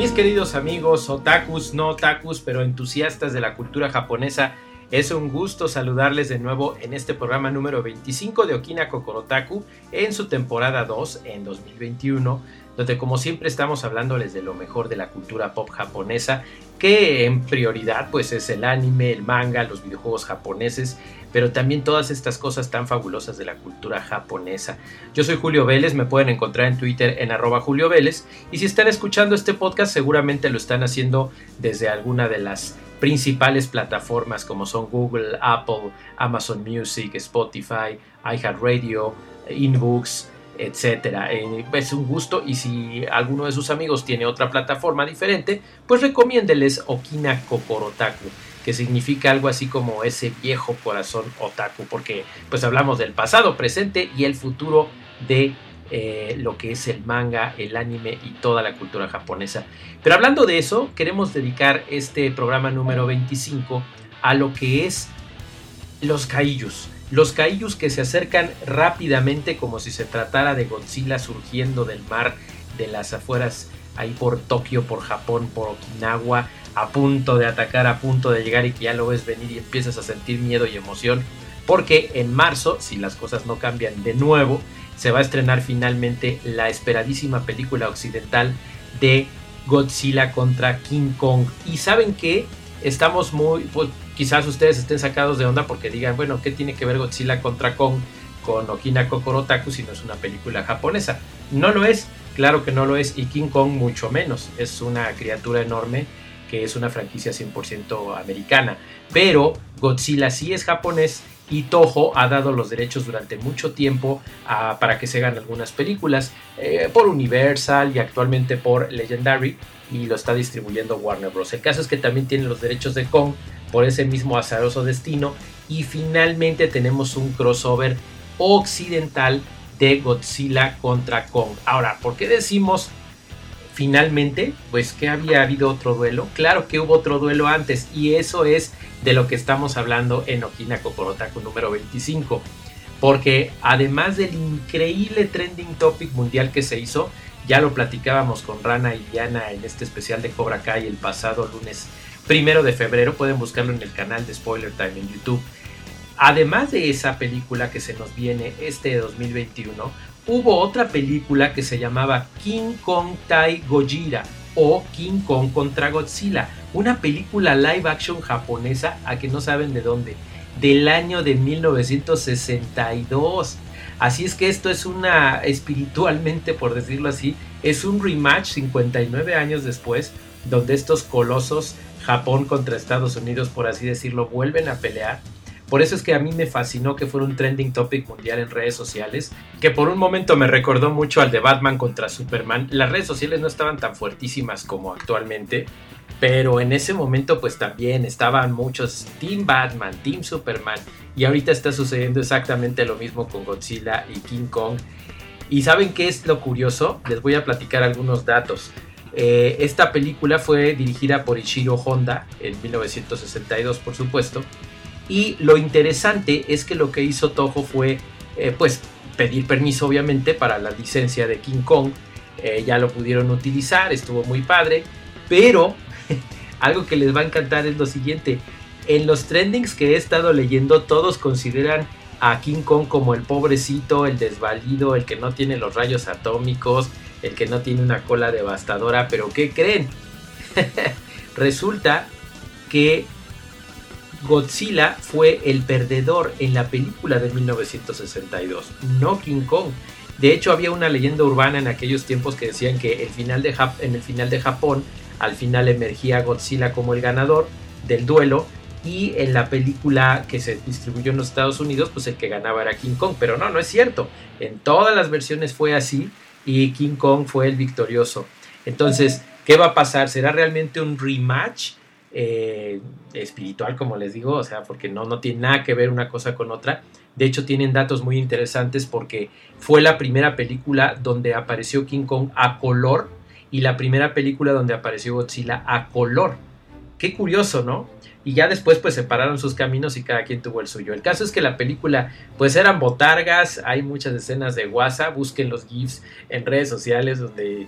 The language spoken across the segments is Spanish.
Mis queridos amigos, otakus, no otakus, pero entusiastas de la cultura japonesa, es un gusto saludarles de nuevo en este programa número 25 de Okina Kokorotaku en su temporada 2 en 2021, donde como siempre estamos hablándoles de lo mejor de la cultura pop japonesa, que en prioridad pues es el anime, el manga, los videojuegos japoneses, pero también todas estas cosas tan fabulosas de la cultura japonesa. Yo soy Julio Vélez, me pueden encontrar en Twitter en arroba Julio y si están escuchando este podcast seguramente lo están haciendo desde alguna de las principales plataformas como son Google, Apple, Amazon Music, Spotify, iHeartRadio, InBooks, etcétera. Eh, es un gusto y si alguno de sus amigos tiene otra plataforma diferente, pues recomiéndeles Okina Kokorotaku, que significa algo así como ese viejo corazón otaku, porque pues hablamos del pasado, presente y el futuro de eh, lo que es el manga, el anime y toda la cultura japonesa. Pero hablando de eso, queremos dedicar este programa número 25 a lo que es los kaijus. Los kaijus que se acercan rápidamente como si se tratara de Godzilla surgiendo del mar de las afueras ahí por Tokio, por Japón, por Okinawa, a punto de atacar, a punto de llegar y que ya lo ves venir y empiezas a sentir miedo y emoción. Porque en marzo, si las cosas no cambian de nuevo, se va a estrenar finalmente la esperadísima película occidental de Godzilla contra King Kong. Y saben que estamos muy, pues, quizás ustedes estén sacados de onda porque digan, bueno, ¿qué tiene que ver Godzilla contra Kong con Okina Kokorotaku si no es una película japonesa? No lo es, claro que no lo es, y King Kong mucho menos. Es una criatura enorme que es una franquicia 100% americana. Pero Godzilla sí es japonés y Toho ha dado los derechos durante mucho tiempo para que se hagan algunas películas eh, por Universal y actualmente por Legendary y lo está distribuyendo Warner Bros. El caso es que también tiene los derechos de Kong por ese mismo azaroso destino y finalmente tenemos un crossover occidental de Godzilla contra Kong. Ahora, ¿por qué decimos finalmente? Pues que había habido otro duelo. Claro que hubo otro duelo antes y eso es de lo que estamos hablando en Okina Kokorotaku número 25. Porque además del increíble trending topic mundial que se hizo, ya lo platicábamos con Rana y Diana en este especial de Cobra Kai el pasado lunes primero de febrero. Pueden buscarlo en el canal de Spoiler Time en YouTube. Además de esa película que se nos viene este 2021, hubo otra película que se llamaba King Kong Tai Gojira o King Kong contra Godzilla una película live action japonesa a que no saben de dónde, del año de 1962. Así es que esto es una, espiritualmente por decirlo así, es un rematch 59 años después, donde estos colosos, Japón contra Estados Unidos, por así decirlo, vuelven a pelear. Por eso es que a mí me fascinó que fuera un trending topic mundial en redes sociales, que por un momento me recordó mucho al de Batman contra Superman. Las redes sociales no estaban tan fuertísimas como actualmente, pero en ese momento pues también estaban muchos Team Batman, Team Superman y ahorita está sucediendo exactamente lo mismo con Godzilla y King Kong. ¿Y saben qué es lo curioso? Les voy a platicar algunos datos. Eh, esta película fue dirigida por Ishiro Honda en 1962 por supuesto. Y lo interesante es que lo que hizo Toho fue eh, pues pedir permiso obviamente para la licencia de King Kong. Eh, ya lo pudieron utilizar, estuvo muy padre. Pero algo que les va a encantar es lo siguiente. En los trendings que he estado leyendo, todos consideran a King Kong como el pobrecito, el desvalido, el que no tiene los rayos atómicos, el que no tiene una cola devastadora. Pero ¿qué creen? Resulta que Godzilla fue el perdedor en la película de 1962, no King Kong. De hecho, había una leyenda urbana en aquellos tiempos que decían que el final de en el final de Japón al final emergía Godzilla como el ganador del duelo y en la película que se distribuyó en los Estados Unidos, pues el que ganaba era King Kong, pero no, no es cierto. En todas las versiones fue así y King Kong fue el victorioso. Entonces, ¿qué va a pasar? ¿Será realmente un rematch eh, espiritual, como les digo? O sea, porque no, no tiene nada que ver una cosa con otra. De hecho, tienen datos muy interesantes porque fue la primera película donde apareció King Kong a color y la primera película donde apareció Godzilla a color. Qué curioso, ¿no? Y ya después pues separaron sus caminos y cada quien tuvo el suyo. El caso es que la película pues eran botargas, hay muchas escenas de WhatsApp, busquen los GIFs en redes sociales donde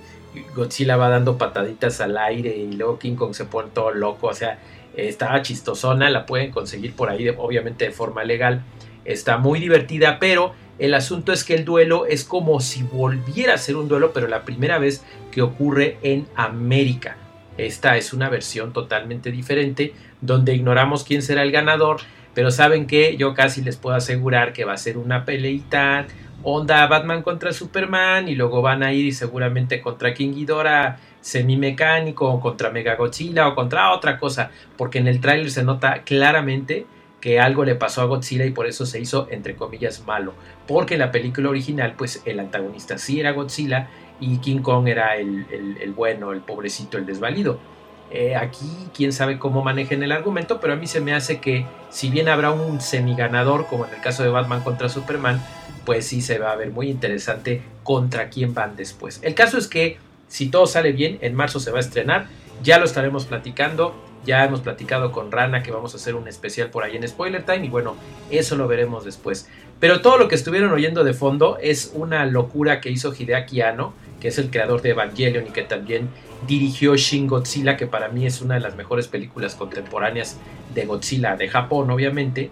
Godzilla va dando pataditas al aire y luego King Kong se pone todo loco, o sea, estaba chistosona, la pueden conseguir por ahí obviamente de forma legal, está muy divertida, pero el asunto es que el duelo es como si volviera a ser un duelo, pero la primera vez que ocurre en América. Esta es una versión totalmente diferente donde ignoramos quién será el ganador, pero saben que yo casi les puedo asegurar que va a ser una peleita onda Batman contra Superman y luego van a ir seguramente contra King Ghidorah semimecánico o contra Mega Godzilla o contra otra cosa, porque en el tráiler se nota claramente que algo le pasó a Godzilla y por eso se hizo entre comillas malo, porque en la película original pues el antagonista sí era Godzilla y King Kong era el, el bueno, el pobrecito, el desvalido. Eh, aquí quién sabe cómo manejen el argumento, pero a mí se me hace que si bien habrá un semiganador, como en el caso de Batman contra Superman, pues sí se va a ver muy interesante contra quién van después. El caso es que si todo sale bien, en marzo se va a estrenar, ya lo estaremos platicando, ya hemos platicado con Rana que vamos a hacer un especial por ahí en Spoiler Time y bueno, eso lo veremos después. Pero todo lo que estuvieron oyendo de fondo es una locura que hizo Hideaki Anno, que es el creador de Evangelion y que también dirigió Shin Godzilla, que para mí es una de las mejores películas contemporáneas de Godzilla de Japón, obviamente.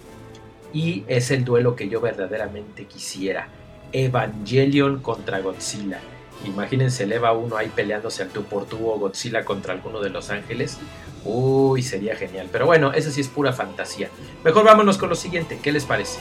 Y es el duelo que yo verdaderamente quisiera. Evangelion contra Godzilla. Imagínense el Eva 1 ahí peleándose al tu por tubo Godzilla contra alguno de los ángeles. Uy, sería genial. Pero bueno, eso sí es pura fantasía. Mejor vámonos con lo siguiente. ¿Qué les parece?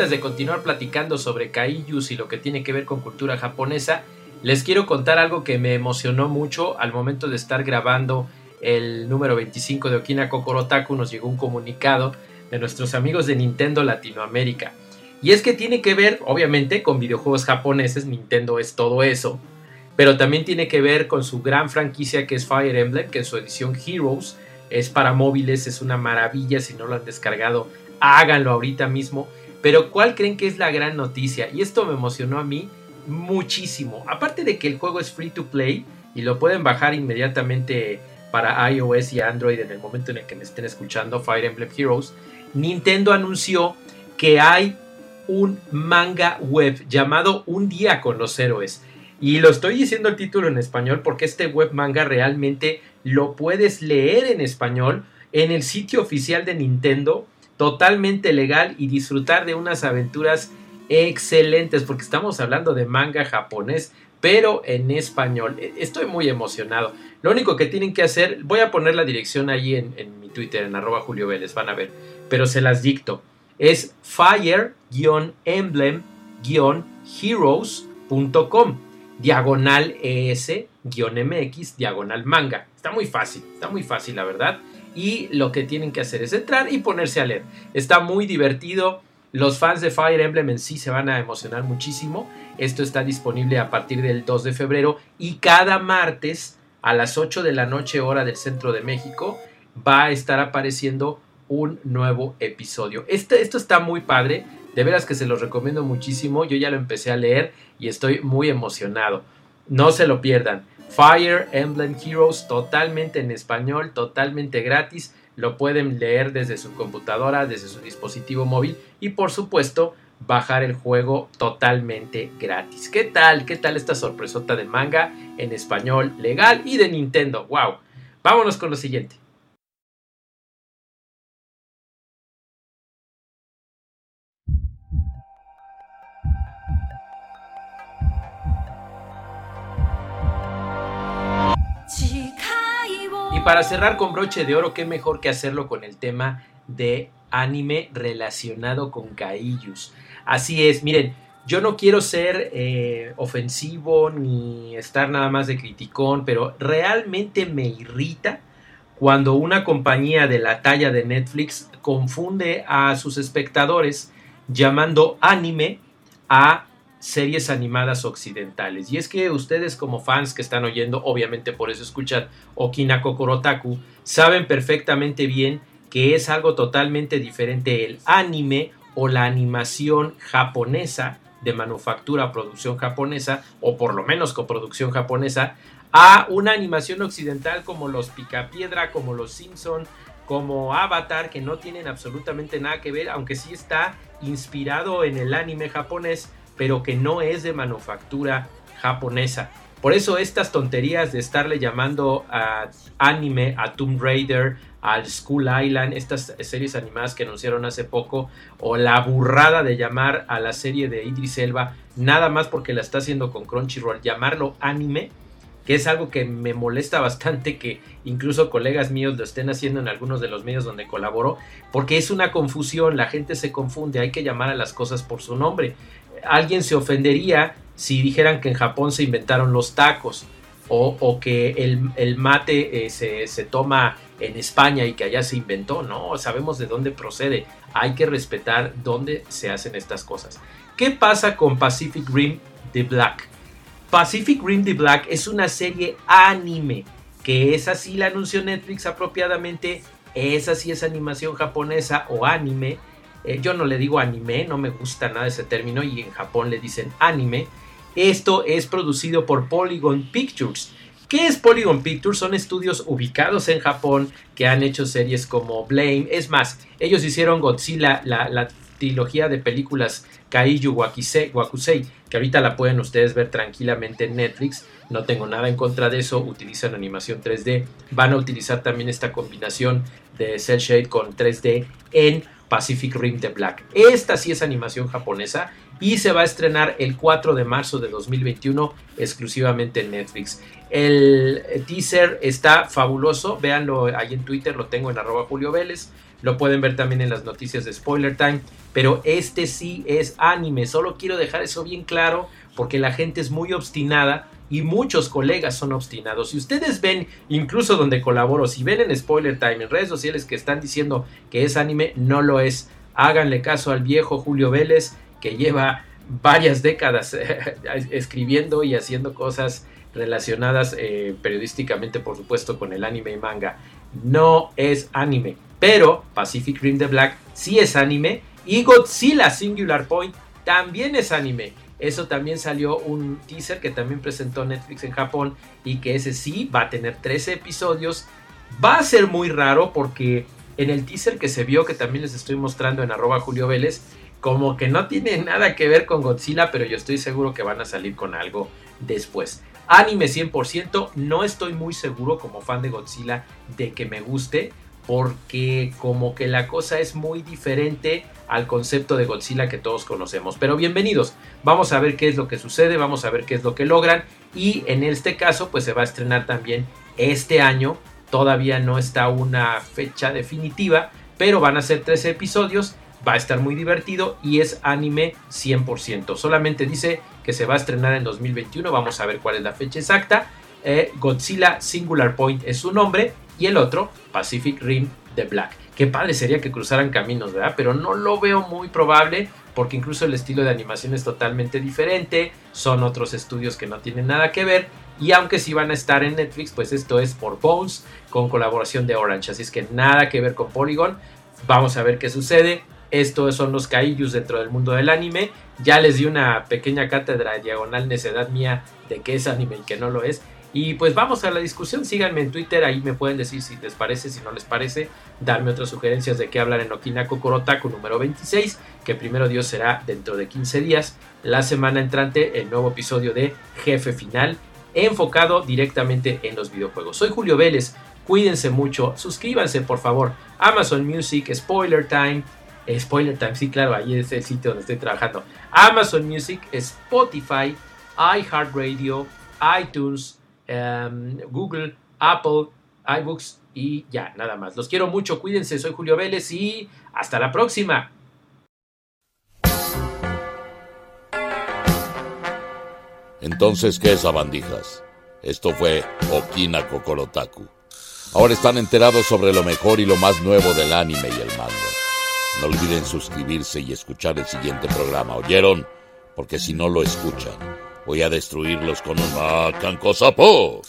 Antes de continuar platicando sobre kaijus y lo que tiene que ver con cultura japonesa, les quiero contar algo que me emocionó mucho al momento de estar grabando el número 25 de Okina Kokorotaku. Nos llegó un comunicado de nuestros amigos de Nintendo Latinoamérica. Y es que tiene que ver, obviamente, con videojuegos japoneses. Nintendo es todo eso. Pero también tiene que ver con su gran franquicia que es Fire Emblem, que en su edición Heroes es para móviles, es una maravilla. Si no lo han descargado, háganlo ahorita mismo. Pero ¿cuál creen que es la gran noticia? Y esto me emocionó a mí muchísimo. Aparte de que el juego es free to play y lo pueden bajar inmediatamente para iOS y Android en el momento en el que me estén escuchando Fire Emblem Heroes, Nintendo anunció que hay un manga web llamado Un día con los héroes. Y lo estoy diciendo el título en español porque este web manga realmente lo puedes leer en español en el sitio oficial de Nintendo totalmente legal y disfrutar de unas aventuras excelentes porque estamos hablando de manga japonés pero en español. E, estoy muy emocionado. Lo único que tienen que hacer, voy a poner la dirección ahí en, mi Twitter, en arroba Julio Vélez, van a ver, pero se las dicto. Es fire-emblem-heroes.com, diagonal ES-MX, diagonal manga. Está muy fácil, está muy fácil, la verdad. Y lo que tienen que hacer es entrar y ponerse a leer. Está muy divertido. Los fans de Fire Emblem en sí se van a emocionar muchísimo. Esto está disponible a partir del 2 de febrero y cada martes a las 8 de la noche hora del centro de México va a estar apareciendo un nuevo episodio. Este, esto está muy padre, de veras que se los recomiendo muchísimo. Yo ya lo empecé a leer y estoy muy emocionado. No se lo pierdan. Fire Emblem Heroes totalmente en español, totalmente gratis lo pueden leer desde su computadora, desde su dispositivo móvil y por supuesto bajar el juego totalmente gratis. ¿Qué tal? ¿Qué tal esta sorpresota de manga en español legal y de Nintendo? ¡Wow! Vámonos con lo siguiente. Y para cerrar con broche de oro, qué mejor que hacerlo con el tema de anime relacionado con Kaijus. Así es, miren, yo no quiero ser eh, ofensivo ni estar nada más de criticón, pero realmente me irrita cuando una compañía de la talla de Netflix confunde a sus espectadores llamando anime a series animadas occidentales. Y es que ustedes como fans que están oyendo, obviamente por eso escuchan Okina Kokorotaku, saben perfectamente bien que es algo totalmente diferente el anime o la animación japonesa de manufactura, producción japonesa, o por lo menos coproducción japonesa, a una animación occidental como los Picapiedra, como los Simpson, como Avatar, que no tienen absolutamente nada que ver, aunque sí está inspirado en el anime japonés, pero que no es de manufactura japonesa. Por eso estas tonterías de estarle llamando a anime, a Tomb Raider, al School Island, estas series animadas que anunciaron hace poco, o la burrada de llamar a la serie de Idris Elba, nada más porque la está haciendo con Crunchyroll, llamarlo anime, que es algo que me molesta bastante que incluso colegas míos lo estén haciendo en algunos de los medios donde colaboro, porque es una confusión, la gente se confunde, hay que llamar a las cosas por su nombre alguien se ofendería si dijeran que en Japón se inventaron los tacos o, que el, mate eh, se, toma en España y que allá se inventó. No, sabemos de dónde procede. Hay que respetar dónde se hacen estas cosas. ¿Qué pasa con Pacific Rim The Black? Pacific Rim The Black es una serie anime que es así la anunció Netflix apropiadamente. Esa sí es animación japonesa o anime eh, yo no le digo anime, no me gusta nada ese término y en Japón le dicen anime. Esto es producido por Polygon Pictures. ¿Qué es Polygon Pictures? Son estudios ubicados en Japón que han hecho series como Blame. Es más, ellos hicieron Godzilla, la, trilogía de películas Kaiju Wakusei, que ahorita la pueden ustedes ver tranquilamente en Netflix. No tengo nada en contra de eso. Utilizan animación 3D. Van a utilizar también esta combinación de cel shade con 3D en Pacific Rim The Black. Esta sí es animación japonesa y se va a estrenar el 4 de marzo de 2021 exclusivamente en Netflix. El teaser está fabuloso, véanlo ahí en Twitter, lo tengo en arroba Julio Vélez, lo pueden ver también en las noticias de Spoiler Time, pero este sí es anime, solo quiero dejar eso bien claro porque la gente es muy obstinada y muchos colegas son obstinados. Si ustedes ven, incluso donde colaboro, si ven en Spoiler Time, en redes sociales que están diciendo que es anime, no lo es. Háganle caso al viejo Julio Vélez, que lleva varias décadas escribiendo y haciendo cosas relacionadas eh, periodísticamente, por supuesto, con el anime y manga. No es anime, pero Pacific Rim the Black sí es anime y Godzilla Singular Point también es anime. Eso también salió un teaser que también presentó Netflix en Japón y que ese sí va a tener 13 episodios. Va a ser muy raro porque en el teaser que se vio, que también les estoy mostrando en arroba Julio Vélez, como que no tiene nada que ver con Godzilla, pero yo estoy seguro que van a salir con algo después. Anime 100%, no estoy muy seguro como fan de Godzilla de que me guste, porque como que la cosa es muy diferente al concepto de Godzilla que todos conocemos. Pero bienvenidos, vamos a ver qué es lo que sucede, vamos a ver qué es lo que logran y en este caso pues se va a estrenar también este año, todavía no está una fecha definitiva, pero van a ser tres episodios, va a estar muy divertido y es anime 100%. Solamente dice que se va a estrenar en 2021, vamos a ver cuál es la fecha exacta. Eh, Godzilla Singular Point es su nombre y el otro, Pacific Rim The Black. Qué padre sería que cruzaran caminos, ¿verdad? Pero no lo veo muy probable porque incluso el estilo de animación es totalmente diferente, son otros estudios que no tienen nada que ver y aunque sí van a estar en Netflix, pues esto es por Bones con colaboración de Orange, así es que nada que ver con Polygon. Vamos a ver qué sucede. Estos son los kaijus dentro del mundo del anime. Ya les di una pequeña cátedra diagonal necedad mía de qué es anime y qué no lo es. Y pues vamos a la discusión, síganme en Twitter, ahí me pueden decir si les parece, si no les parece, darme otras sugerencias de qué hablar en Okinako Korotaku número 26, que primero Dios será dentro de 15 días, la semana entrante el nuevo episodio de Jefe Final, enfocado directamente en los videojuegos. Soy Julio Vélez, cuídense mucho, suscríbanse por favor, Amazon Music, Spoiler Time, Spoiler Time, sí claro, ahí es el sitio donde estoy trabajando, Amazon Music, Spotify, iHeartRadio, iTunes, Em, Google, Apple, iBooks y ya, nada más. Los quiero mucho, cuídense, soy Julio Vélez y hasta la próxima. Entonces, ¿qué es Abandijas? Esto fue Okina Kokorotaku. Ahora están enterados sobre lo mejor y lo más nuevo del anime y el manga. No olviden suscribirse y escuchar el siguiente programa, ¿oyeron? Porque si no lo escuchan, Voy a destruirlos con un macanco sapo.